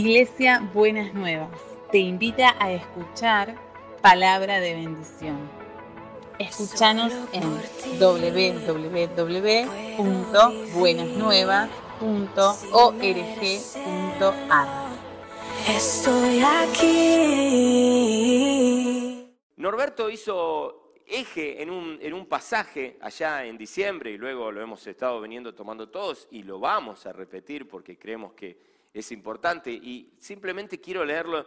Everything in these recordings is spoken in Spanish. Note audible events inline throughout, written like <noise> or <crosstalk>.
Iglesia Buenas Nuevas te invita a escuchar palabra de bendición. Escúchanos en www.buenasnuevas.org.ar. Estoy aquí. Norberto hizo eje en un, en un pasaje allá en diciembre y luego lo hemos estado veniendo tomando todos y lo vamos a repetir porque creemos que es importante y simplemente quiero leerlo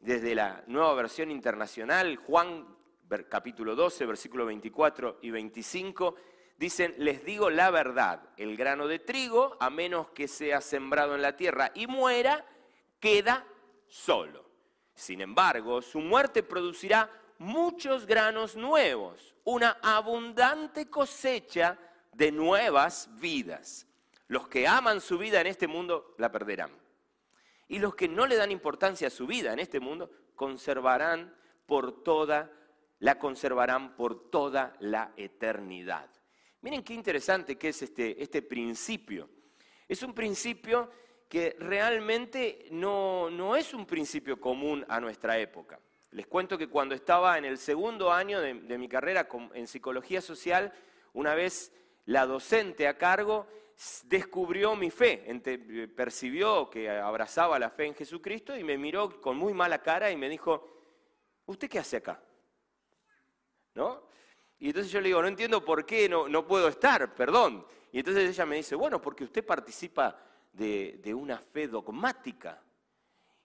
desde la nueva versión internacional, Juan capítulo 12, versículo 24 y 25, dicen, les digo la verdad, el grano de trigo, a menos que sea sembrado en la tierra y muera, queda solo. Sin embargo, su muerte producirá muchos granos nuevos, una abundante cosecha de nuevas vidas. Los que aman su vida en este mundo la perderán. Y los que no le dan importancia a su vida en este mundo, conservarán por toda, la conservarán por toda la eternidad. Miren qué interesante que es este, este principio. Es un principio que realmente no, no es un principio común a nuestra época. Les cuento que cuando estaba en el segundo año de, de mi carrera en psicología social, una vez la docente a cargo descubrió mi fe, percibió que abrazaba la fe en Jesucristo y me miró con muy mala cara y me dijo, ¿usted qué hace acá? ¿No? Y entonces yo le digo, no entiendo por qué no, no puedo estar, perdón. Y entonces ella me dice, bueno, porque usted participa de, de una fe dogmática.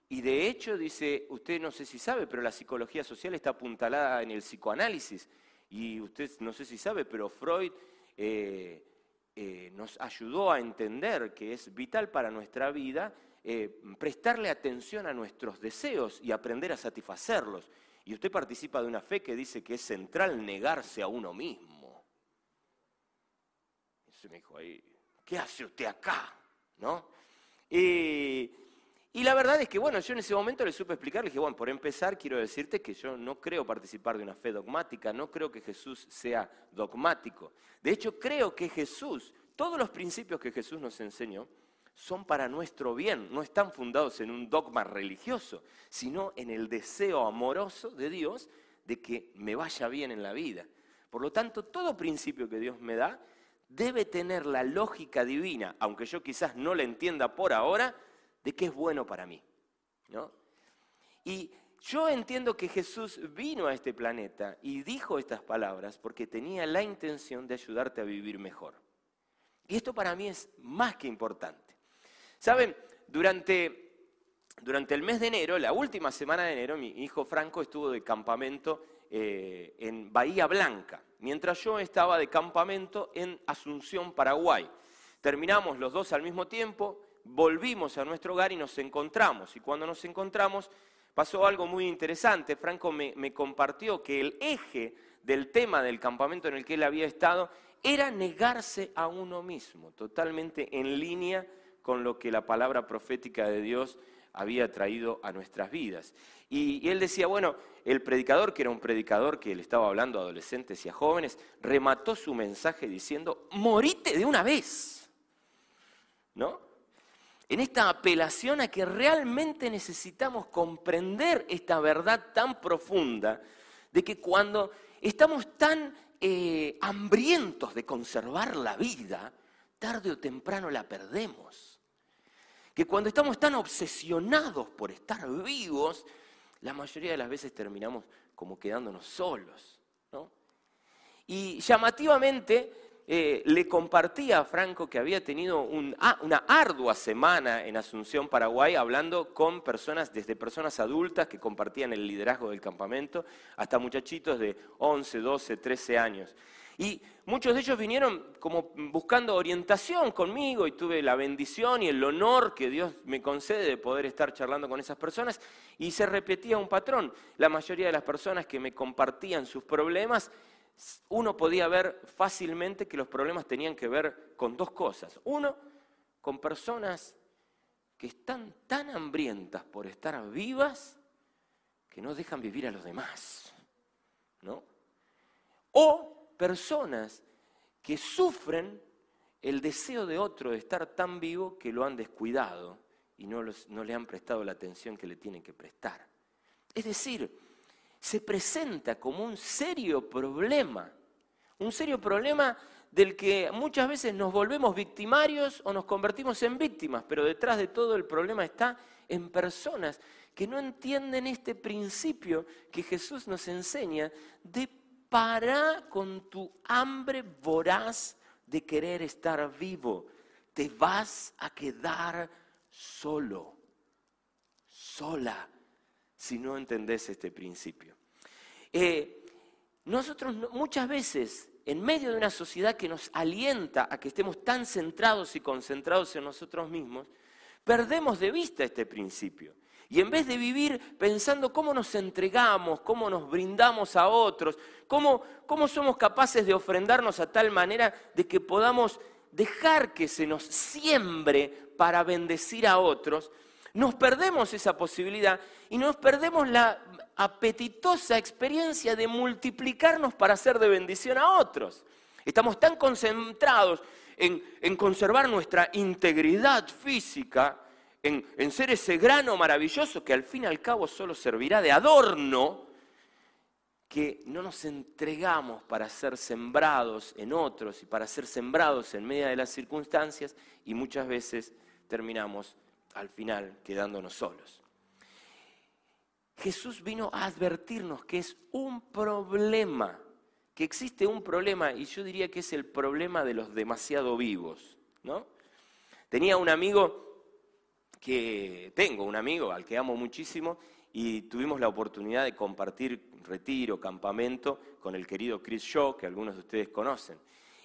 Y de hecho, dice, usted no sé si sabe, pero la psicología social está apuntalada en el psicoanálisis. Y usted no sé si sabe, pero Freud eh, eh, nos ayudó a entender que es vital para nuestra vida eh, prestarle atención a nuestros deseos y aprender a satisfacerlos. Y usted participa de una fe que dice que es central negarse a uno mismo. Y me dijo ahí, ¿qué hace usted acá? ¿No? Y la verdad es que, bueno, yo en ese momento le supe explicar, le dije, bueno, por empezar quiero decirte que yo no creo participar de una fe dogmática, no creo que Jesús sea dogmático. De hecho, creo que Jesús, todos los principios que Jesús nos enseñó, son para nuestro bien, no están fundados en un dogma religioso, sino en el deseo amoroso de Dios de que me vaya bien en la vida. Por lo tanto, todo principio que Dios me da debe tener la lógica divina, aunque yo quizás no la entienda por ahora, de qué es bueno para mí. ¿no? Y yo entiendo que Jesús vino a este planeta y dijo estas palabras porque tenía la intención de ayudarte a vivir mejor. Y esto para mí es más que importante. Saben, durante, durante el mes de enero, la última semana de enero, mi hijo Franco estuvo de campamento eh, en Bahía Blanca, mientras yo estaba de campamento en Asunción, Paraguay. Terminamos los dos al mismo tiempo, volvimos a nuestro hogar y nos encontramos. Y cuando nos encontramos pasó algo muy interesante. Franco me, compartió que el eje del tema del campamento en el que él había estado era negarse a uno mismo, totalmente en línea con lo que la palabra profética de Dios había traído a nuestras vidas. Y, y, él decía, bueno, el predicador, que era un predicador que le estaba hablando a adolescentes y a jóvenes, remató su mensaje diciendo, morite de una vez. ¿No? En esta apelación a que realmente necesitamos comprender esta verdad tan profunda de que cuando estamos tan eh, hambrientos de conservar la vida, tarde o temprano la perdemos. Que cuando estamos tan obsesionados por estar vivos, la mayoría de las veces terminamos como quedándonos solos. Y llamativamente, eh, le compartía a Franco que había tenido ah, una ardua semana en Asunción, Paraguay, hablando con personas, desde personas adultas que compartían el liderazgo del campamento, hasta muchachitos de 11, 12, 13 años. Y muchos de ellos vinieron como buscando orientación conmigo y tuve la bendición y el honor que Dios me concede de poder estar charlando con esas personas. Y se repetía un patrón. La mayoría de las personas que me compartían sus problemas uno podía ver fácilmente que los problemas tenían que ver con dos cosas. Uno, con personas que están tan hambrientas por estar vivas que no dejan vivir a los demás. ¿no? O personas que sufren el deseo de otro de estar tan vivo que lo han descuidado y no, no le han prestado la atención que le tienen que prestar. Es decir, se presenta como un serio problema, un serio problema del que muchas veces nos volvemos victimarios o nos convertimos en víctimas, pero detrás de todo el problema está en personas que no entienden este principio que Jesús nos enseña de parar con tu hambre voraz de querer estar vivo. Te vas a quedar solo, sola, si no entendés este principio. Eh, nosotros no- muchas veces, en medio de una sociedad que nos alienta a que estemos tan centrados y concentrados en nosotros mismos, perdemos de vista este principio. Y en vez de vivir pensando cómo nos entregamos, cómo nos brindamos a otros, cómo, cómo somos capaces de ofrendarnos a tal manera de que podamos dejar que se nos siembre para bendecir a otros, nos perdemos esa posibilidad y nos perdemos la apetitosa experiencia de multiplicarnos para hacer de bendición a otros. Estamos tan concentrados en, en conservar nuestra integridad física, en, en ser ese grano maravilloso que al fin y al cabo solo servirá de adorno, que no nos entregamos para ser sembrados en otros y para ser sembrados en medio de las circunstancias y muchas veces terminamos al final quedándonos solos. Jesús vino a advertirnos que es un problema, que existe un problema y yo diría que es el problema de los demasiado vivos, ¿no? Tenía un amigo que tengo un amigo al que amo muchísimo y tuvimos la oportunidad de compartir retiro, campamento con el querido Chris Shaw, que algunos de ustedes conocen.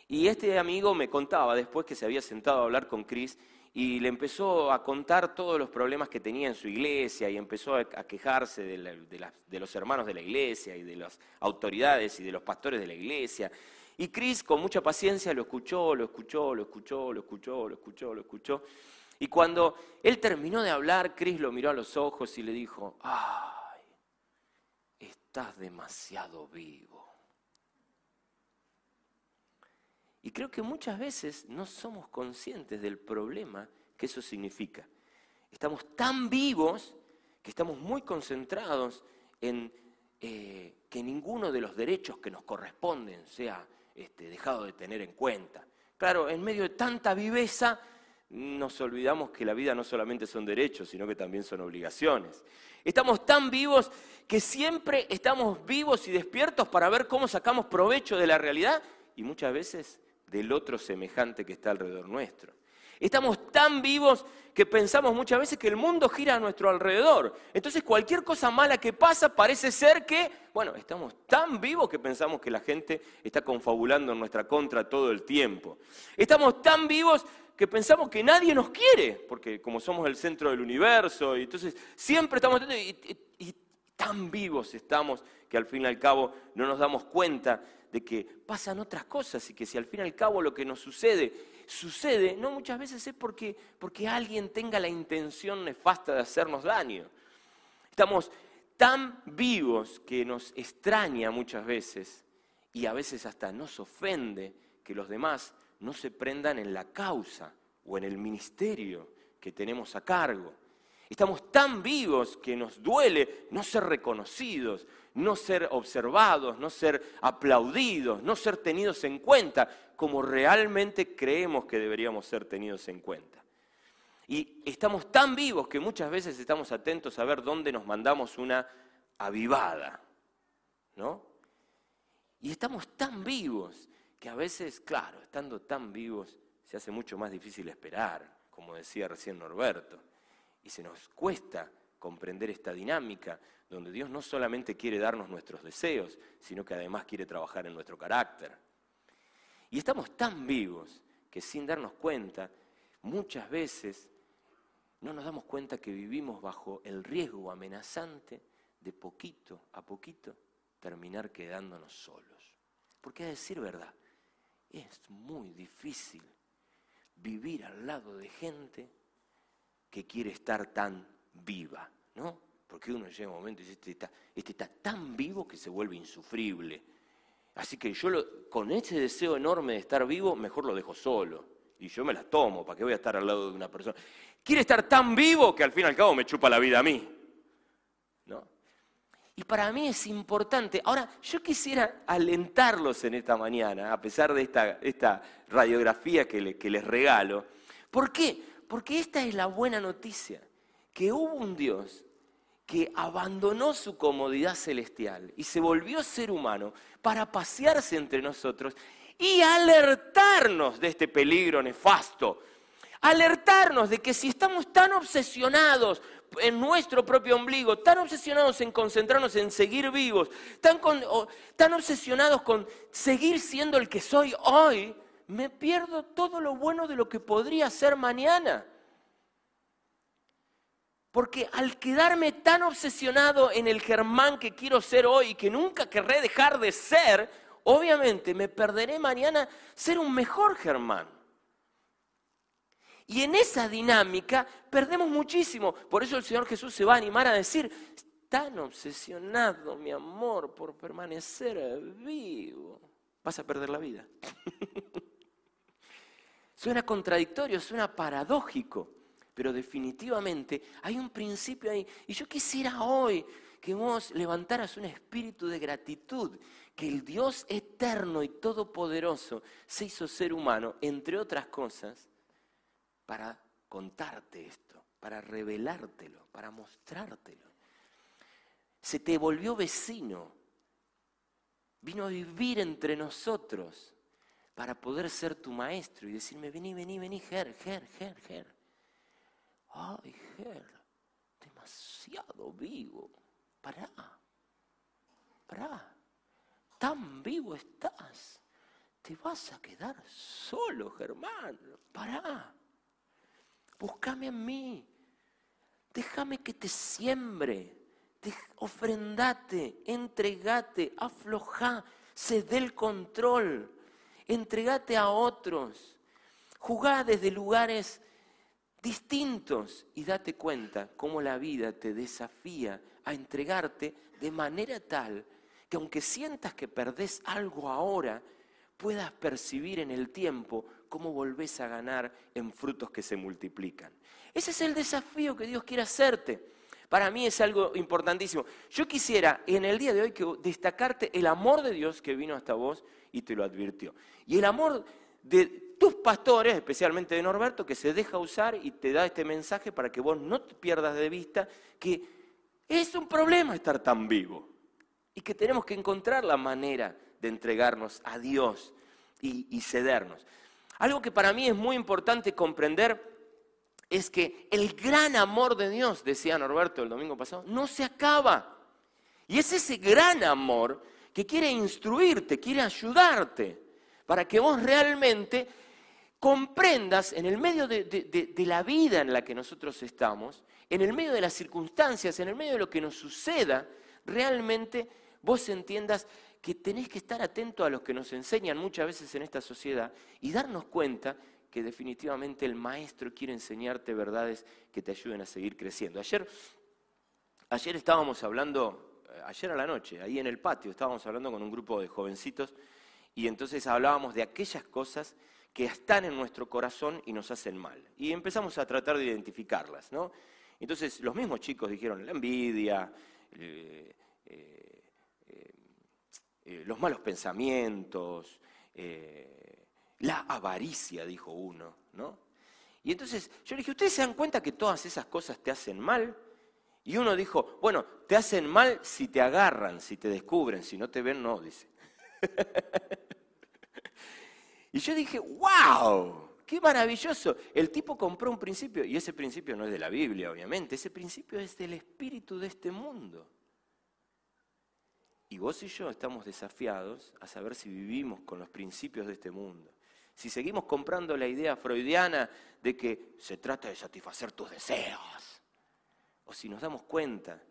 Y este amigo me contaba después que se había sentado a hablar con Chris y le empezó a contar todos los problemas que tenía en su iglesia y empezó a quejarse de los hermanos de la iglesia y de las autoridades y de los pastores de la iglesia. Y Chris con mucha paciencia lo escuchó, lo escuchó, lo escuchó, lo escuchó, lo escuchó, lo escuchó. Y cuando él terminó de hablar, Chris lo miró a los ojos y le dijo, ay, estás demasiado vivo. Y creo que muchas veces no somos conscientes del problema que eso significa. Estamos tan vivos que estamos muy concentrados en eh, que ninguno de los derechos que nos corresponden sea este, dejado de tener en cuenta. Claro, en medio de tanta viveza nos olvidamos que la vida no solamente son derechos, sino que también son obligaciones. Estamos tan vivos que siempre estamos vivos y despiertos para ver cómo sacamos provecho de la realidad y muchas veces del otro semejante que está alrededor nuestro. Estamos tan vivos que pensamos muchas veces que el mundo gira a nuestro alrededor. Entonces cualquier cosa mala que pasa parece ser que, bueno, estamos tan vivos que pensamos que la gente está confabulando en nuestra contra todo el tiempo. Estamos tan vivos que pensamos que nadie nos quiere, porque como somos el centro del universo, y entonces siempre estamos... tan vivos estamos que al fin y al cabo no nos damos cuenta de que pasan otras cosas y que si al fin y al cabo lo que nos sucede sucede, no muchas veces es porque, porque alguien tenga la intención nefasta de hacernos daño. Estamos tan vivos que nos extraña muchas veces y a veces hasta nos ofende que los demás no se prendan en la causa o en el ministerio que tenemos a cargo. Estamos tan vivos que nos duele no ser reconocidos, no ser observados, no ser aplaudidos, no ser tenidos en cuenta como realmente creemos que deberíamos ser tenidos en cuenta. Y estamos tan vivos que muchas veces estamos atentos a ver dónde nos mandamos una avivada, ¿no? Y estamos tan vivos que a veces, claro, estando tan vivos, se hace mucho más difícil esperar, como decía recién Norberto. Y se nos cuesta comprender esta dinámica donde Dios no solamente quiere darnos nuestros deseos, sino que además quiere trabajar en nuestro carácter. Y estamos tan vivos que sin darnos cuenta, muchas veces no nos damos cuenta que vivimos bajo el riesgo amenazante de poquito a poquito terminar quedándonos solos. Porque a decir verdad, es muy difícil vivir al lado de gente que quiere estar tan viva, ¿no? Porque uno llega un momento y dice, este está, este está tan vivo que se vuelve insufrible. Así que yo lo- con ese deseo enorme de estar vivo, mejor lo dejo solo. y yo me las tomo, ¿para qué voy a estar al lado de una persona? Quiere estar tan vivo que al fin y al cabo me chupa la vida a mí. ¿No? Y para mí es importante. Ahora, yo quisiera alentarlos en esta mañana, a pesar de esta, esta radiografía que, que les regalo. ¿Por qué? Porque esta es la buena noticia, que hubo un Dios que abandonó su comodidad celestial y se volvió ser humano para pasearse entre nosotros y alertarnos de este peligro nefasto. Alertarnos de que si estamos tan obsesionados en nuestro propio ombligo, tan obsesionados en concentrarnos en seguir vivos, tan, tan obsesionados con seguir siendo el que soy hoy, me pierdo todo lo bueno de lo que podría ser mañana. Porque al quedarme tan obsesionado en el Germán que quiero ser hoy y que nunca querré dejar de ser, obviamente me perderé mañana ser un mejor Germán. Y en esa dinámica perdemos muchísimo. Por eso el Señor Jesús se va a animar a decir, tan obsesionado, mi amor, por permanecer vivo, vas a perder la vida. <laughs> suena contradictorio, suena paradójico. Pero definitivamente hay un principio ahí. Y yo quisiera hoy que vos levantaras un espíritu de gratitud, que el Dios eterno y todopoderoso se hizo ser humano, entre otras cosas, para contarte esto, para revelártelo, para mostrártelo. Se te volvió vecino, vino a vivir entre nosotros para poder ser tu maestro y decirme, vení, vení, vení, Ger, Ger, Ger, Ger. Ay, Ger, demasiado vivo. Pará, pará. Tan vivo estás. Te vas a quedar solo, Germán. Pará. Búscame en mí. Déjame que te siembre. ofrendate, entregate, afloja, cede el control, entregate a otros. Jugá desde lugares distintos y date cuenta cómo la vida te desafía a entregarte de manera tal que aunque sientas que perdés algo ahora, puedas percibir en el tiempo cómo volvés a ganar en frutos que se multiplican. Ese es el desafío que Dios quiere hacerte. Para mí es algo importantísimo. Yo quisiera en el día de hoy destacarte el amor de Dios que vino hasta vos y te lo advirtió. Y el amor de tus pastores, especialmente de Norberto, que se deja usar y te da este mensaje para que vos no te pierdas de vista que es un problema estar tan vivo y que tenemos que encontrar la manera de entregarnos a Dios y cedernos. Algo que para mí es muy importante comprender es que el gran amor de Dios, decía Norberto el domingo pasado, no se acaba. Y es ese gran amor que quiere instruirte, quiere ayudarte, para que vos realmente comprendas en el medio de, la vida en la que nosotros estamos, en el medio de las circunstancias, en el medio de lo que nos suceda, realmente vos entiendas que tenés que estar atento a los que nos enseñan muchas veces en esta sociedad y darnos cuenta que definitivamente el maestro quiere enseñarte verdades que te ayuden a seguir creciendo. Ayer, ayer estábamos hablando, eh, ayer a la noche, ahí en el patio, estábamos hablando con un grupo de jovencitos y entonces hablábamos de aquellas cosas que están en nuestro corazón y nos hacen mal. Y empezamos a tratar de identificarlas, ¿no? Entonces los mismos chicos dijeron la envidia, eh, eh, los malos pensamientos, la avaricia, dijo uno, ¿no? Y entonces yo le dije, ¿ustedes se dan cuenta que todas esas cosas te hacen mal? Y uno dijo, bueno, te hacen mal si te agarran, si te descubren, si no te ven, no, dice. <laughs> Y yo dije, wow, qué maravilloso. El tipo compró un principio, y ese principio no es de la Biblia, obviamente, ese principio es del espíritu de este mundo. Y vos y yo estamos desafiados a saber si vivimos con los principios de este mundo. Si seguimos comprando la idea freudiana de que se trata de satisfacer tus deseos, o si nos damos cuenta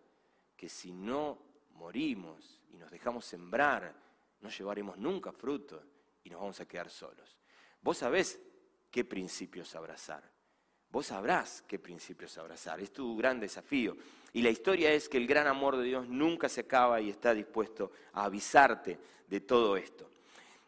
que si no morimos y nos dejamos sembrar, no llevaremos nunca fruto y nos vamos a quedar solos. Vos sabés qué principios abrazar. Vos sabrás qué principios abrazar. Es tu gran desafío. Y la historia es que el gran amor de Dios nunca se acaba y está dispuesto a avisarte de todo esto.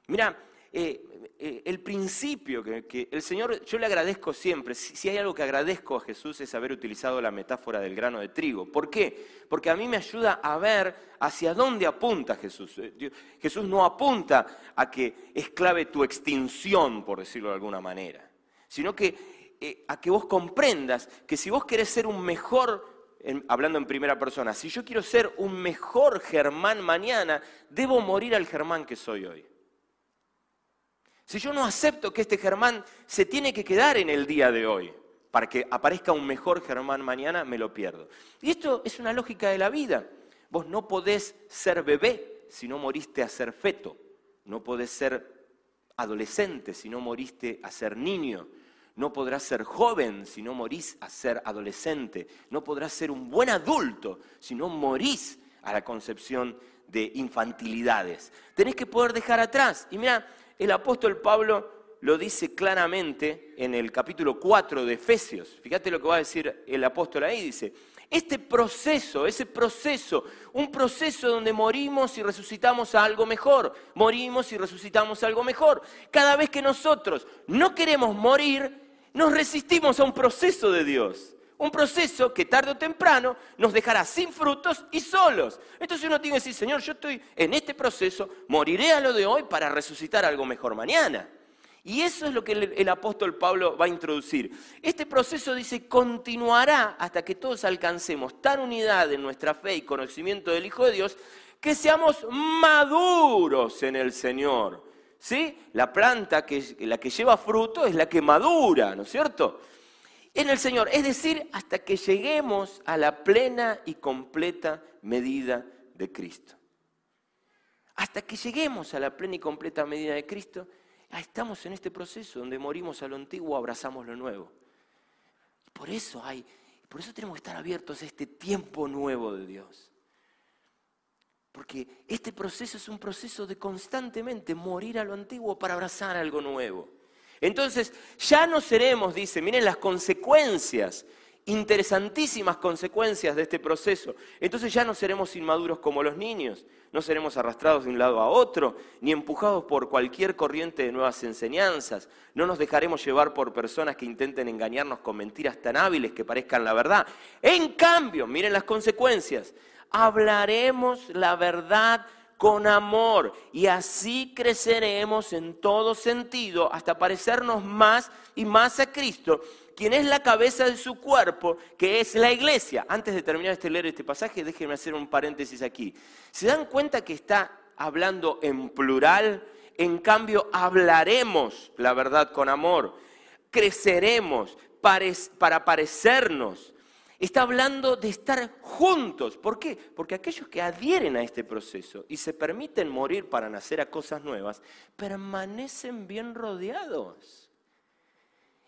Mira, eh, eh, el principio que, el Señor, yo le agradezco siempre, si, hay algo que agradezco a Jesús es haber utilizado la metáfora del grano de trigo. ¿Por qué? Porque a mí me ayuda a ver hacia dónde apunta Jesús. Eh, Jesús no apunta a que es clave tu extinción, por decirlo de alguna manera, sino que a que vos comprendas que si vos querés ser un mejor, hablando en primera persona, si yo quiero ser un mejor Germán mañana, debo morir al Germán que soy hoy. Si yo no acepto que este Germán se tiene que quedar en el día de hoy para que aparezca un mejor Germán mañana, me lo pierdo. Y esto es una lógica de la vida. Vos no podés ser bebé si no moriste a ser feto. No podés ser adolescente si no moriste a ser niño. No podrás ser joven si no morís a ser adolescente. No podrás ser un buen adulto si no morís a la concepción de infantilidades. Tenés que poder dejar atrás. Y mira, el apóstol Pablo lo dice claramente en el capítulo 4 de Efesios. Fíjate lo que va a decir el apóstol ahí. Dice, este proceso, ese proceso, un proceso donde morimos y resucitamos a algo mejor, morimos y resucitamos a algo mejor. Cada vez que nosotros no queremos morir, nos resistimos a un proceso de Dios. Un proceso que tarde o temprano nos dejará sin frutos y solos. Entonces uno tiene que decir, Señor, yo estoy en este proceso, moriré a lo de hoy para resucitar algo mejor mañana. Y eso es lo que el, apóstol Pablo va a introducir. Este proceso dice continuará hasta que todos alcancemos tal unidad en nuestra fe y conocimiento del Hijo de Dios que seamos maduros en el Señor. ¿Sí? La planta que la que lleva fruto es la que madura, ¿no es cierto? En el Señor, es decir, hasta que lleguemos a la plena y completa medida de Cristo. Hasta que lleguemos a la plena y completa medida de Cristo, estamos en este proceso donde morimos a lo antiguo, abrazamos lo nuevo. Por eso hay, por eso tenemos que estar abiertos a este tiempo nuevo de Dios. Porque este proceso es un proceso de constantemente morir a lo antiguo para abrazar algo nuevo. Entonces, ya no seremos, dice, miren las consecuencias, interesantísimas consecuencias de este proceso. Entonces ya no seremos inmaduros como los niños, no seremos arrastrados de un lado a otro, ni empujados por cualquier corriente de nuevas enseñanzas. No nos dejaremos llevar por personas que intenten engañarnos con mentiras tan hábiles que parezcan la verdad. En cambio, miren las consecuencias, hablaremos la verdad con amor y así creceremos en todo sentido hasta parecernos más y más a Cristo, quien es la cabeza de su cuerpo, que es la iglesia. Antes de terminar este leer este pasaje, déjenme hacer un paréntesis aquí. ¿Se dan cuenta que está hablando en plural? En cambio, hablaremos la verdad con amor, creceremos para parecernos Está hablando de estar juntos. ¿Por qué? Porque aquellos que adhieren a este proceso y se permiten morir para nacer a cosas nuevas, permanecen bien rodeados.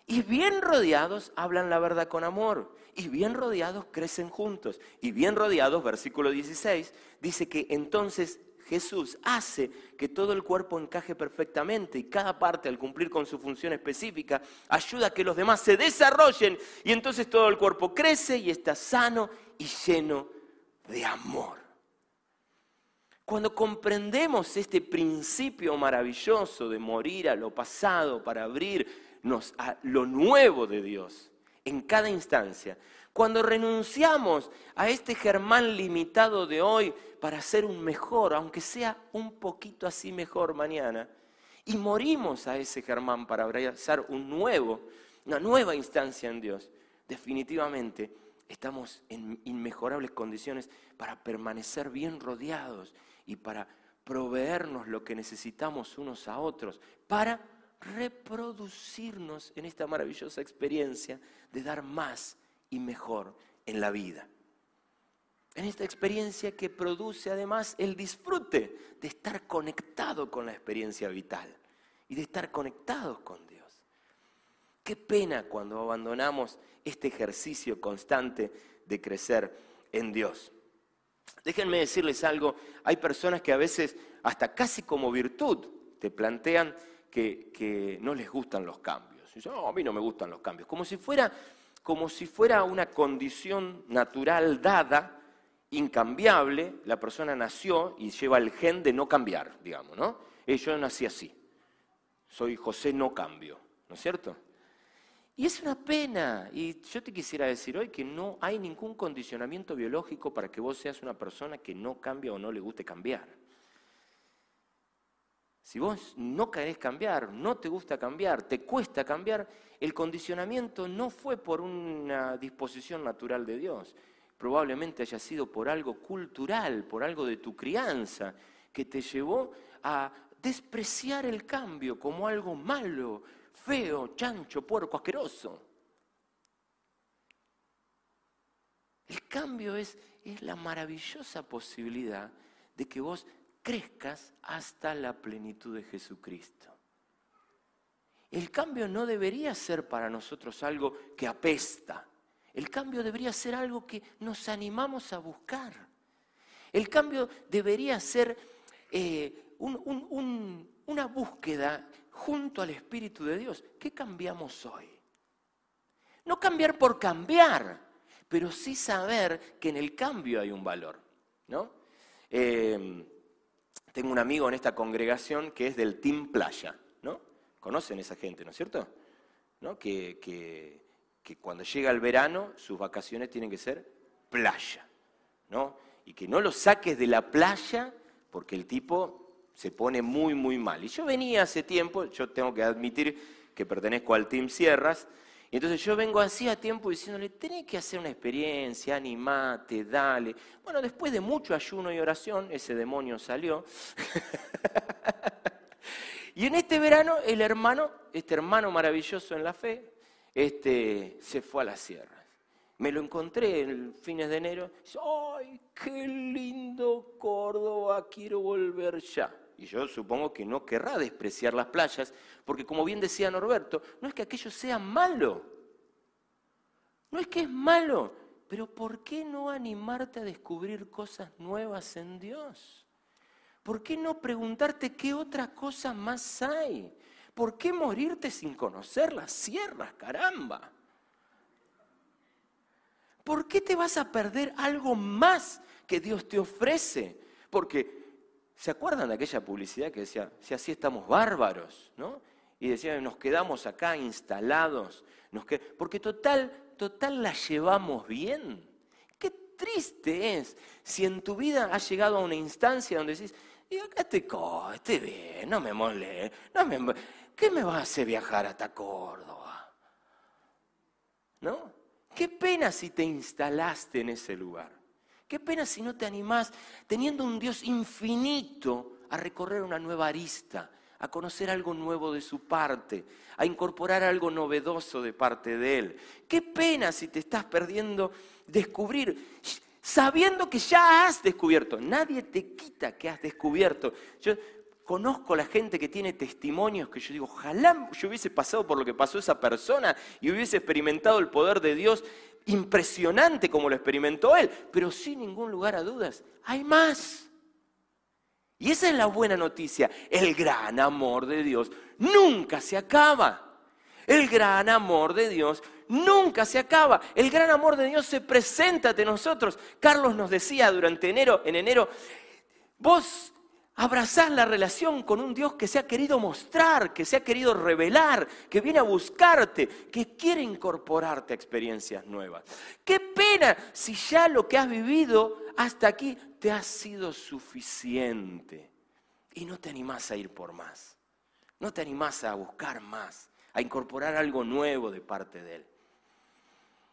Y bien rodeados hablan la verdad con amor. Y bien rodeados crecen juntos. Y bien rodeados, versículo 16, dice que entonces Jesús hace que todo el cuerpo encaje perfectamente y cada parte al cumplir con su función específica ayuda a que los demás se desarrollen y entonces todo el cuerpo crece y está sano y lleno de amor. Cuando comprendemos este principio maravilloso de morir a lo pasado para abrirnos a lo nuevo de Dios en cada instancia, cuando renunciamos a este Germán limitado de hoy para ser un mejor, aunque sea un poquito así mejor mañana, y morimos a ese Germán para abrazar un nuevo, una nueva instancia en Dios, definitivamente estamos en inmejorables condiciones para permanecer bien rodeados y para proveernos lo que necesitamos unos a otros, para reproducirnos en esta maravillosa experiencia de dar más y mejor en la vida. En esta experiencia que produce además el disfrute de estar conectado con la experiencia vital y de estar conectados con Dios. Qué pena cuando abandonamos este ejercicio constante de crecer en Dios. Déjenme decirles algo, hay personas que a veces, hasta casi como virtud, te plantean que, que no les gustan los cambios. Dicen, no, a mí no me gustan los cambios. Como si fuera como si fuera una condición natural dada, incambiable, la persona nació y lleva el gen de no cambiar, digamos, ¿no? Eh, yo nací así. Soy José no cambio, ¿no es cierto? Y es una pena. Y yo te quisiera decir hoy que no hay ningún condicionamiento biológico para que vos seas una persona que no cambia o no le guste cambiar. Si vos no querés cambiar, no te gusta cambiar, te cuesta cambiar, el condicionamiento no fue por una disposición natural de Dios. Probablemente haya sido por algo cultural, por algo de tu crianza, que te llevó a despreciar el cambio como algo malo, feo, chancho, puerco, asqueroso. El cambio es, es la maravillosa posibilidad de que vos crezcas hasta la plenitud de Jesucristo. El cambio no debería ser para nosotros algo que apesta. El cambio debería ser algo que nos animamos a buscar. El cambio debería ser eh, una búsqueda junto al Espíritu de Dios. ¿Qué cambiamos hoy? No cambiar por cambiar, pero sí saber que en el cambio hay un valor. ¿no? Eh, tengo un amigo en esta congregación que es del Team Playa, ¿no? Conocen esa gente, ¿no es cierto? ¿No? Que, que, cuando llega el verano sus vacaciones tienen que ser playa, ¿no? Y que no lo saques de la playa porque el tipo se pone muy, muy mal. Y yo venía hace tiempo, yo tengo que admitir que pertenezco al Team Sierras, y entonces yo vengo así a tiempo diciéndole, tenés que hacer una experiencia, animate, dale. Bueno, después de mucho ayuno y oración, ese demonio salió. <laughs> y en este verano, el hermano, este hermano maravilloso en la fe, este, se fue a las sierras. Me lo encontré en fines de enero. ¡Ay, qué lindo Córdoba! Quiero volver ya. Y yo supongo que no querrá despreciar las playas, porque como bien decía Norberto, no es que aquello sea malo. No es que es malo, pero ¿por qué no animarte a descubrir cosas nuevas en Dios? ¿Por qué no preguntarte qué otra cosa más hay? ¿Por qué morirte sin conocer las sierras, caramba? ¿Por qué te vas a perder algo más que Dios te ofrece? Porque ¿Se acuerdan de aquella publicidad que decía, si así estamos bárbaros, ¿no? Y decía, nos quedamos acá instalados, porque total, total la llevamos bien. Qué triste es si en tu vida has llegado a una instancia donde decís, y acá estoy, estoy bien, no me mole, no me, ¿qué me va a hacer viajar hasta Córdoba? ¿No? Qué pena si te instalaste en ese lugar. Qué pena si no te animás, teniendo un Dios infinito, a recorrer una nueva arista, a conocer algo nuevo de su parte, a incorporar algo novedoso de parte de Él. Qué pena si te estás perdiendo descubrir, sabiendo que ya has descubierto. Nadie te quita que has descubierto. Yo conozco la gente que tiene testimonios que yo digo, ojalá yo hubiese pasado por lo que pasó esa persona y hubiese experimentado el poder de Dios impresionante como lo experimentó él, pero sin ningún lugar a dudas, hay más. Y esa es la buena noticia. El gran amor de Dios nunca se acaba. El gran amor de Dios nunca se acaba. El gran amor de Dios se presenta ante nosotros. Carlos nos decía durante enero, en enero, vos abrazás la relación con un Dios que se ha querido mostrar, que se ha querido revelar, que viene a buscarte, que quiere incorporarte a experiencias nuevas. Qué pena si ya lo que has vivido hasta aquí te ha sido suficiente y no te animás a ir por más. No te animás a buscar más, a incorporar algo nuevo de parte de Él.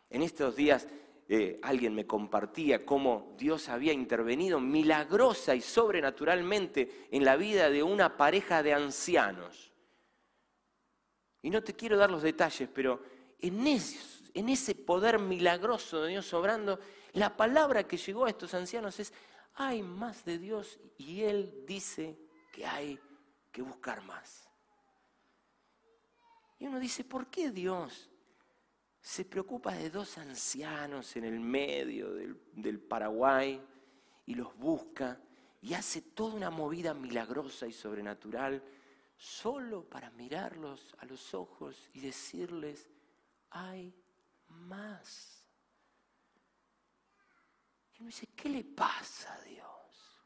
En estos días eh, alguien me compartía cómo Dios había intervenido milagrosa y sobrenaturalmente en la vida de una pareja de ancianos. Y no te quiero dar los detalles, pero en en ese poder milagroso de Dios obrando, la palabra que llegó a estos ancianos es, hay más de Dios y Él dice que hay que buscar más. Y uno dice, ¿por qué Dios se preocupa de dos ancianos en el medio del, Paraguay y los busca y hace toda una movida milagrosa y sobrenatural solo para mirarlos a los ojos y decirles, hay más. Y uno dice, ¿qué le pasa a Dios?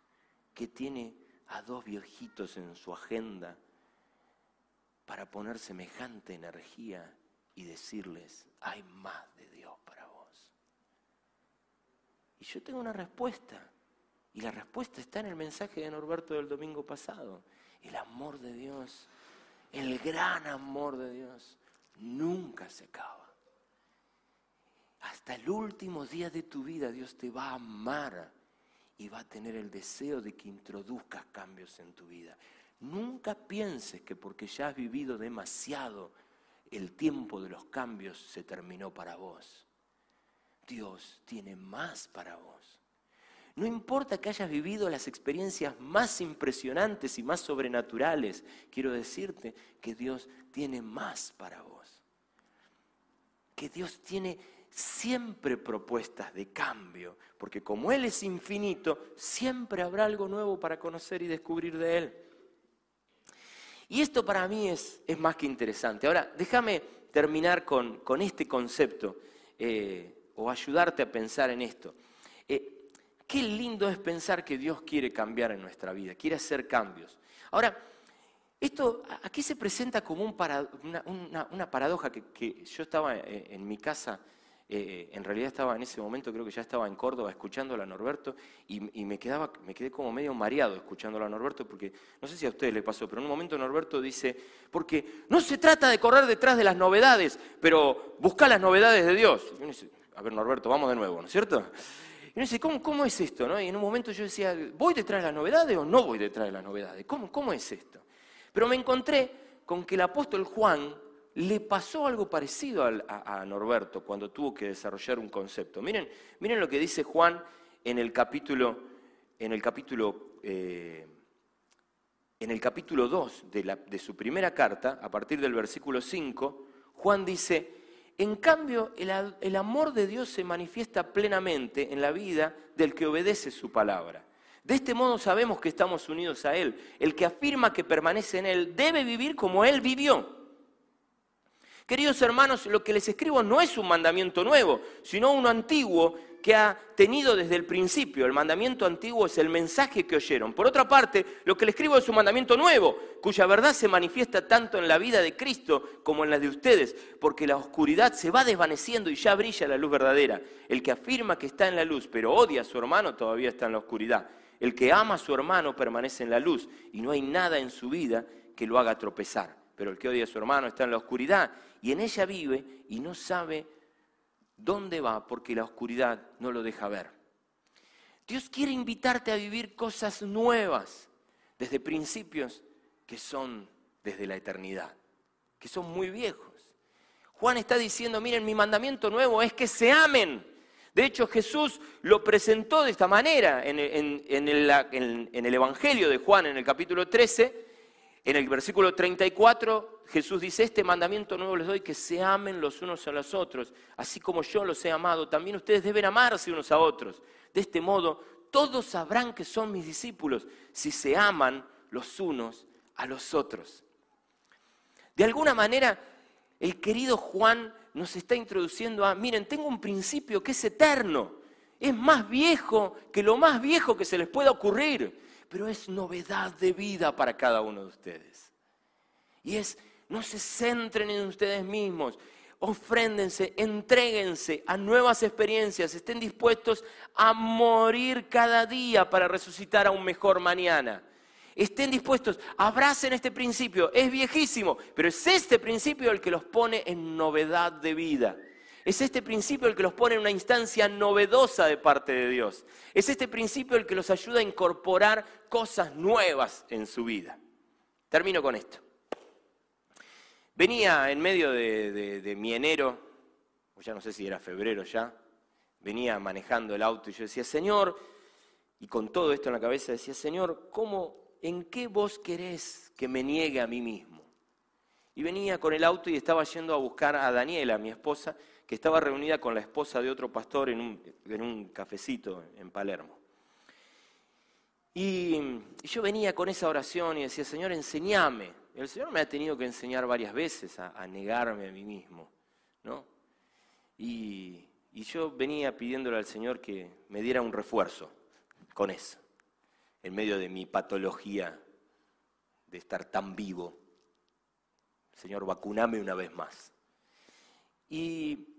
Que tiene a dos viejitos en su agenda para poner semejante energía y decirles, hay más de Dios para vos? Y yo tengo una respuesta. Y la respuesta está en el mensaje de Norberto del domingo pasado. El amor de Dios, el gran amor de Dios, nunca se acaba. Hasta el último día de tu vida Dios te va a amar y va a tener el deseo de que introduzcas cambios en tu vida. Nunca pienses que porque ya has vivido demasiado, el tiempo de los cambios se terminó para vos. Dios tiene más para vos. No importa que hayas vivido las experiencias más impresionantes y más sobrenaturales, quiero decirte que Dios tiene más para vos. Que Dios tiene siempre propuestas de cambio, porque como Él es infinito, siempre habrá algo nuevo para conocer y descubrir de Él. Y esto para mí es, es más que interesante. Ahora, déjame terminar con, con este concepto eh, o ayudarte a pensar en esto. Eh, qué lindo es pensar que Dios quiere cambiar en nuestra vida, quiere hacer cambios. Ahora, esto aquí se presenta como un una, paradoja que, que, yo estaba en mi casa eh, en realidad estaba en ese momento, creo que ya estaba en Córdoba escuchándola a Norberto y, me, quedaba, me quedé como medio mareado escuchándola a Norberto porque no sé si a ustedes les pasó, pero en un momento Norberto dice, porque no se trata de correr detrás de las novedades, pero busca las novedades de Dios. a ver Norberto, vamos de nuevo, ¿no es cierto? Y uno dice, ¿cómo, ¿cómo, es esto? No? Y en un momento yo decía, ¿voy detrás de las novedades o no voy detrás de las novedades? ¿Cómo, cómo es esto? Pero me encontré con que el apóstol Juan le pasó algo parecido a, Norberto cuando tuvo que desarrollar un concepto. Miren, miren lo que dice Juan en el capítulo, en el capítulo, eh, en el capítulo 2 de, de su primera carta, a partir del versículo 5, Juan dice, en cambio, el, amor de Dios se manifiesta plenamente en la vida del que obedece su palabra. De este modo sabemos que estamos unidos a Él. El que afirma que permanece en Él debe vivir como Él vivió. Queridos hermanos, lo que les escribo no es un mandamiento nuevo, sino uno antiguo que ha tenido desde el principio. El mandamiento antiguo es el mensaje que oyeron. Por otra parte, lo que les escribo es un mandamiento nuevo, cuya verdad se manifiesta tanto en la vida de Cristo como en la de ustedes, porque la oscuridad se va desvaneciendo y ya brilla la luz verdadera. El que afirma que está en la luz, pero odia a su hermano, todavía está en la oscuridad. El que ama a su hermano permanece en la luz y no hay nada en su vida que lo haga tropezar. Pero el que odia a su hermano está en la oscuridad y en ella vive y no sabe dónde va porque la oscuridad no lo deja ver. Dios quiere invitarte a vivir cosas nuevas desde principios que son desde la eternidad, que son muy viejos. Juan está diciendo, miren, mi mandamiento nuevo es que se amen. De hecho, Jesús lo presentó de esta manera en, en el Evangelio de Juan, en el capítulo 13, en el versículo 34 Jesús dice, este mandamiento nuevo les doy, que se amen los unos a los otros, así como yo los he amado, también ustedes deben amarse unos a otros. De este modo, todos sabrán que son mis discípulos si se aman los unos a los otros. De alguna manera, el querido Juan nos está introduciendo a, miren, tengo un principio que es eterno, es más viejo que lo más viejo que se les pueda ocurrir pero es novedad de vida para cada uno de ustedes. Y es, no se centren en ustedes mismos, ofréndense, entréguense a nuevas experiencias, estén dispuestos a morir cada día para resucitar a un mejor mañana. Estén dispuestos, abracen este principio, es viejísimo, pero es este principio el que los pone en novedad de vida. Es este principio el que los pone en una instancia novedosa de parte de Dios. Es este principio el que los ayuda a incorporar cosas nuevas en su vida. Termino con esto. Venía en medio de, mi enero, o ya no sé si era febrero ya, venía manejando el auto y yo decía, Señor, y con todo esto en la cabeza decía, Señor, ¿cómo, en qué vos querés que me niegue a mí mismo? Y venía con el auto y estaba yendo a buscar a Daniela, mi esposa, que estaba reunida con la esposa de otro pastor en un, cafecito en Palermo. Y, yo venía con esa oración y decía, Señor, enseñame. El Señor me ha tenido que enseñar varias veces a, negarme a mí mismo, ¿no? Y, y yo venía pidiéndole al Señor que me diera un refuerzo con eso, en medio de mi patología de estar tan vivo. Señor, vacuname una vez más. Y,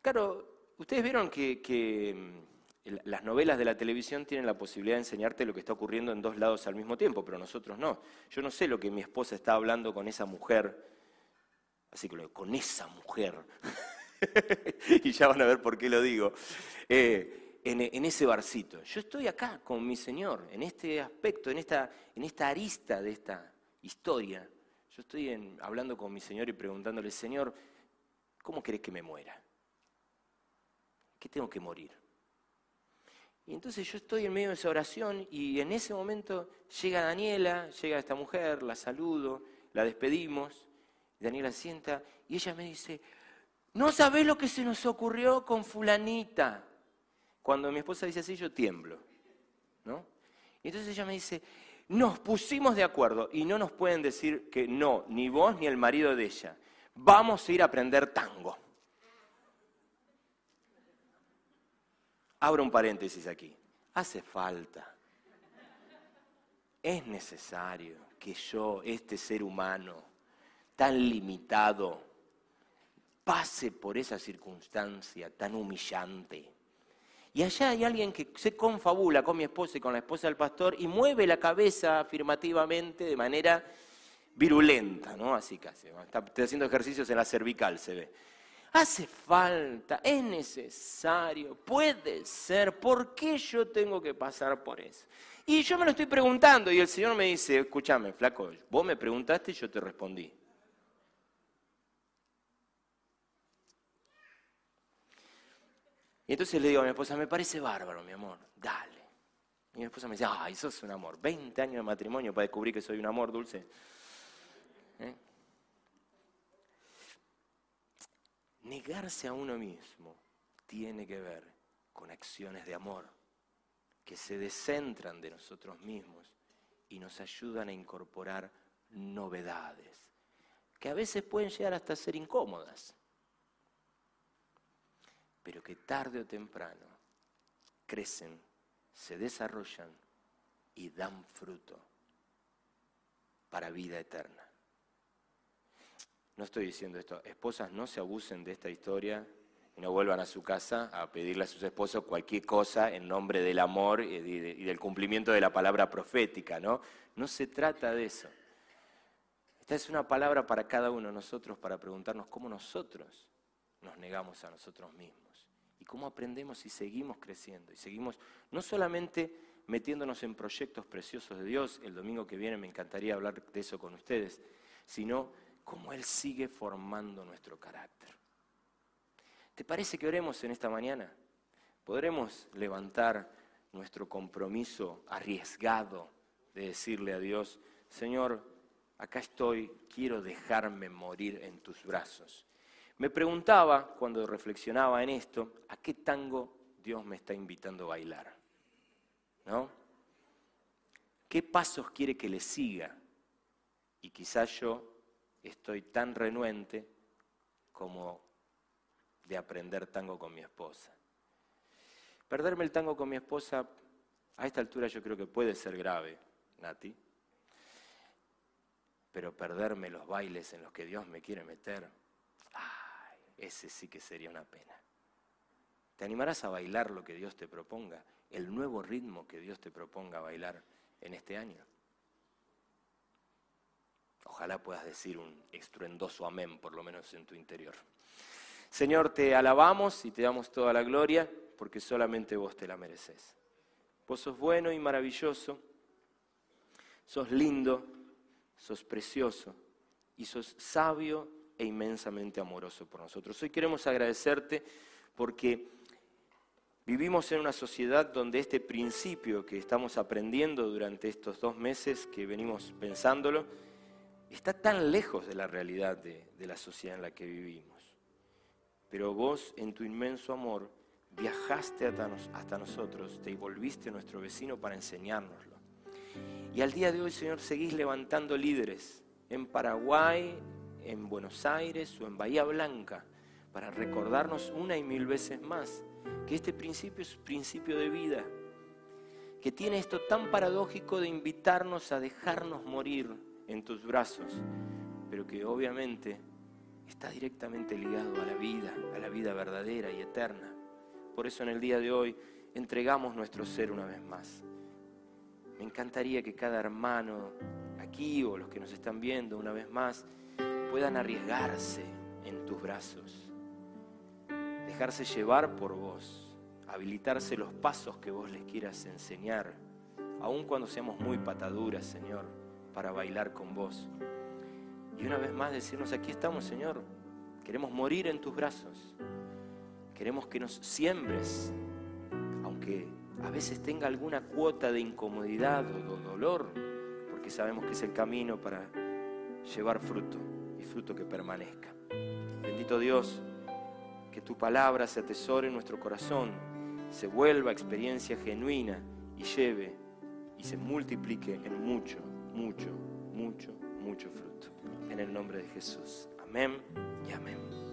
claro, ustedes vieron que, mm, las novelas de la televisión tienen la posibilidad de enseñarte lo que está ocurriendo en dos lados al mismo tiempo, pero nosotros no. Yo no sé lo que mi esposa está hablando con esa mujer, así que con esa mujer, <laughs> y ya van a ver por qué lo digo, eh, en, ese barcito. Yo estoy acá con mi Señor, en este aspecto, en esta, en esta arista de esta historia. Yo estoy hablando con mi Señor y preguntándole, Señor, ¿cómo querés que me muera? ¿Qué tengo que morir? Y entonces yo estoy en medio de esa oración y en ese momento llega Daniela, llega esta mujer, la saludo, la despedimos, Daniela sienta y ella me dice, no sabés lo que se nos ocurrió con fulanita. Cuando mi esposa dice así, yo tiemblo. ¿no? Y entonces ella me dice, nos pusimos de acuerdo y no nos pueden decir que no, ni vos ni el marido de ella. Vamos a ir a aprender tango. Abro un paréntesis aquí. Hace falta. Es necesario que yo, este ser humano, tan limitado, pase por esa circunstancia tan humillante. Y allá hay alguien que se confabula con mi esposa y con la esposa del pastor y mueve la cabeza afirmativamente de manera virulenta, ¿no? Así casi. Está, haciendo ejercicios en la cervical, se ve. Hace falta, es necesario, puede ser, ¿por qué yo tengo que pasar por eso? Y yo me lo estoy preguntando y el Señor me dice, escúchame, flaco, vos me preguntaste y yo te respondí. Y entonces le digo a mi esposa, me parece bárbaro, mi amor, dale. Y mi esposa me dice, ay, sos un amor. 20 años de matrimonio para descubrir que soy un amor dulce. Negarse a uno mismo tiene que ver con acciones de amor que se descentran de nosotros mismos y nos ayudan a incorporar novedades, que a veces pueden llegar hasta ser incómodas pero que tarde o temprano crecen, se desarrollan y dan fruto para vida eterna. No estoy diciendo esto, esposas no se abusen de esta historia y no vuelvan a su casa a pedirle a sus esposos cualquier cosa en nombre del amor y del cumplimiento de la palabra profética, ¿no? No se trata de eso. Esta es una palabra para cada uno de nosotros para preguntarnos cómo nosotros nos negamos a nosotros mismos cómo aprendemos y seguimos creciendo. Y seguimos no solamente metiéndonos en proyectos preciosos de Dios, el domingo que viene me encantaría hablar de eso con ustedes, sino cómo Él sigue formando nuestro carácter. ¿Te parece que oremos en esta mañana? ¿Podremos levantar nuestro compromiso arriesgado de decirle a Dios, Señor, acá estoy, quiero dejarme morir en tus brazos? Me preguntaba, cuando reflexionaba en esto, ¿a qué tango Dios me está invitando a bailar? ¿No? ¿Qué pasos quiere que le siga? Y quizás yo estoy tan renuente como de aprender tango con mi esposa. Perderme el tango con mi esposa, a esta altura yo creo que puede ser grave, Nati. Pero perderme los bailes en los que Dios me quiere meter, ese sí que sería una pena. ¿Te animarás a bailar lo que Dios te proponga, el nuevo ritmo que Dios te proponga bailar en este año? Ojalá puedas decir un estruendoso amén, por lo menos en tu interior. Señor, te alabamos y te damos toda la gloria, porque solamente vos te la mereces. Vos sos bueno y maravilloso, sos lindo, sos precioso y sos sabio e inmensamente amoroso por nosotros. Hoy queremos agradecerte porque vivimos en una sociedad donde este principio que estamos aprendiendo durante estos dos meses que venimos pensándolo, está tan lejos de la realidad de, la sociedad en la que vivimos. Pero vos, en tu inmenso amor, viajaste hasta, hasta nosotros, te volviste nuestro vecino para enseñárnoslo. Y al día de hoy, Señor, seguís levantando líderes en Paraguay, en Buenos Aires o en Bahía Blanca para recordarnos una y mil veces más que este principio es principio de vida, que tiene esto tan paradójico de invitarnos a dejarnos morir en tus brazos, pero que obviamente está directamente ligado a la vida, a la vida verdadera y eterna. Por eso en el día de hoy entregamos nuestro ser una vez más. Me encantaría que cada hermano aquí o los que nos están viendo una vez más puedan arriesgarse en tus brazos, dejarse llevar por vos, habilitarse los pasos que vos les quieras enseñar, aun cuando seamos muy pataduras, Señor, para bailar con vos. Y una vez más decirnos, aquí estamos, Señor, queremos morir en tus brazos, queremos que nos siembres, aunque a veces tenga alguna cuota de incomodidad o de dolor, porque sabemos que es el camino para llevar fruto y fruto que permanezca. Bendito Dios, que tu palabra se atesore en nuestro corazón, se vuelva experiencia genuina y lleve y se multiplique en mucho, mucho, mucho, mucho fruto. En el nombre de Jesús. Amén y amén.